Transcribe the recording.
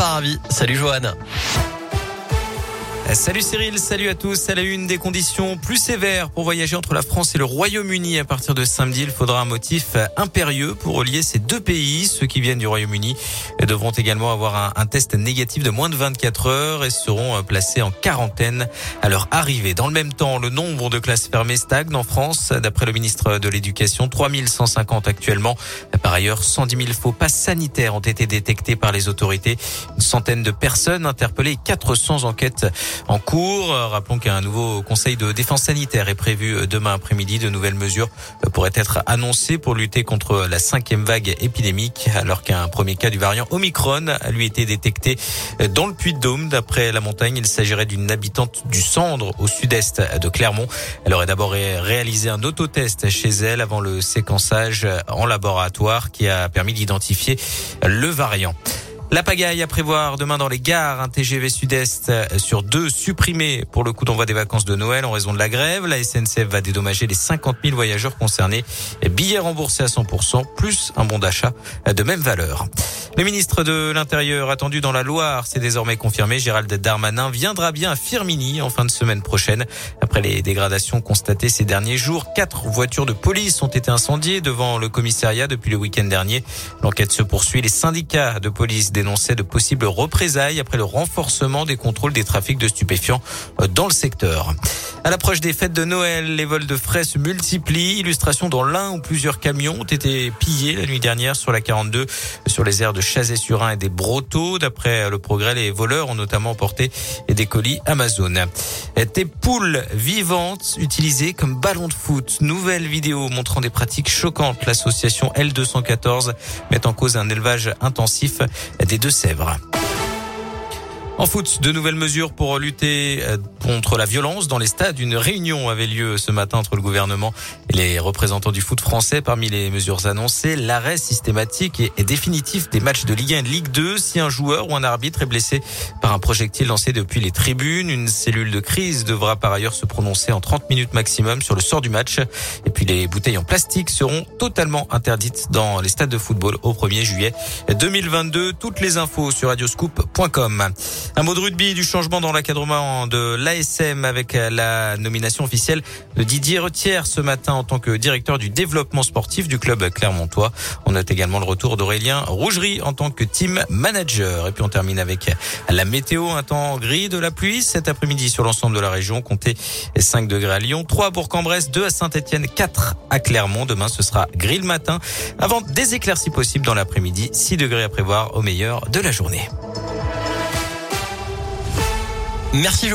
Paravis. Salut Johan. Salut Cyril, salut à tous. À la une des conditions plus sévères pour voyager entre la France et le Royaume-Uni à partir de samedi. Il faudra un motif impérieux pour relier ces deux pays. Ceux qui viennent du Royaume-Uni devront également avoir un, test négatif de moins de 24 heures et seront placés en quarantaine à leur arrivée. Dans le même temps, le nombre de classes fermées stagne en France. D'après le ministre de l'Éducation, 3150 actuellement. Par ailleurs, 110 000 faux passes sanitaires ont été détectés par les autorités. Une centaine de personnes interpellées, 400 enquêtes en cours. Rappelons qu'un nouveau conseil de défense sanitaire est prévu demain après-midi. De nouvelles mesures pourraient être annoncées pour lutter contre la cinquième vague épidémique, alors qu'un premier cas du variant Omicron a lui été détecté dans le Puy-de-Dôme. D'après la montagne, il s'agirait d'une habitante du Cendre, au sud-est de Clermont. Elle aurait d'abord réalisé un autotest chez elle avant le séquençage en laboratoire qui a permis d'identifier le variant. La pagaille à prévoir demain dans les gares, un TGV Sud-Est sur deux supprimé pour le coup d'envoi des vacances de Noël en raison de la grève. La SNCF va dédommager les 50 000 voyageurs concernés. Billets remboursés à 100%, plus un bon d'achat de même valeur. Le ministre de l'Intérieur attendu dans la Loire, c'est désormais confirmé. Gérald Darmanin viendra bien à Firmini en fin de semaine prochaine. Après les dégradations constatées ces derniers jours, quatre voitures de police ont été incendiées devant le commissariat depuis le week-end dernier. L'enquête se poursuit. Les syndicats de police dénonçaient de possibles représailles après le renforcement des contrôles des trafics de stupéfiants dans le secteur. À l'approche des fêtes de Noël, les vols de frais se multiplient. Illustration dans l'un ou plusieurs camions ont été pillés la nuit dernière sur la 42, sur les aires de Chazé-sur-Ain et des Brotteaux. D'après le progrès, les voleurs ont notamment porté des colis Amazon. Des poules vivantes utilisées comme ballons de foot. Nouvelle vidéo montrant des pratiques choquantes. L'association L214 met en cause un élevage intensif des Deux-Sèvres. En foot, de nouvelles mesures pour lutter contre la violence dans les stades. Une réunion avait lieu ce matin entre le gouvernement et les représentants du foot français. Parmi les mesures annoncées, l'arrêt systématique et définitif des matchs de Ligue 1 et de Ligue 2 si un joueur ou un arbitre est blessé par un projectile lancé depuis les tribunes. Une cellule de crise devra par ailleurs se prononcer en 30 minutes maximum sur le sort du match. Et puis les bouteilles en plastique seront totalement interdites dans les stades de football au 1er juillet 2022. Toutes les infos sur radioscoop.com. Un mot de rugby du changement dans l'encadrement de l'ASM avec la nomination officielle de Didier Retière ce matin en tant que directeur du développement sportif du club clermontois. On note également le retour d'Aurélien Rougerie en tant que team manager. Et puis on termine avec la météo, un temps gris de la pluie cet après-midi sur l'ensemble de la région. Comptez 5 degrés à Lyon, 3 à Bourg-en-Bresse, 2 à Saint-Etienne, 4 à Clermont. Demain, ce sera gris le matin avant des éclaircies possibles dans l'après-midi. 6 degrés à prévoir au meilleur de la journée. Merci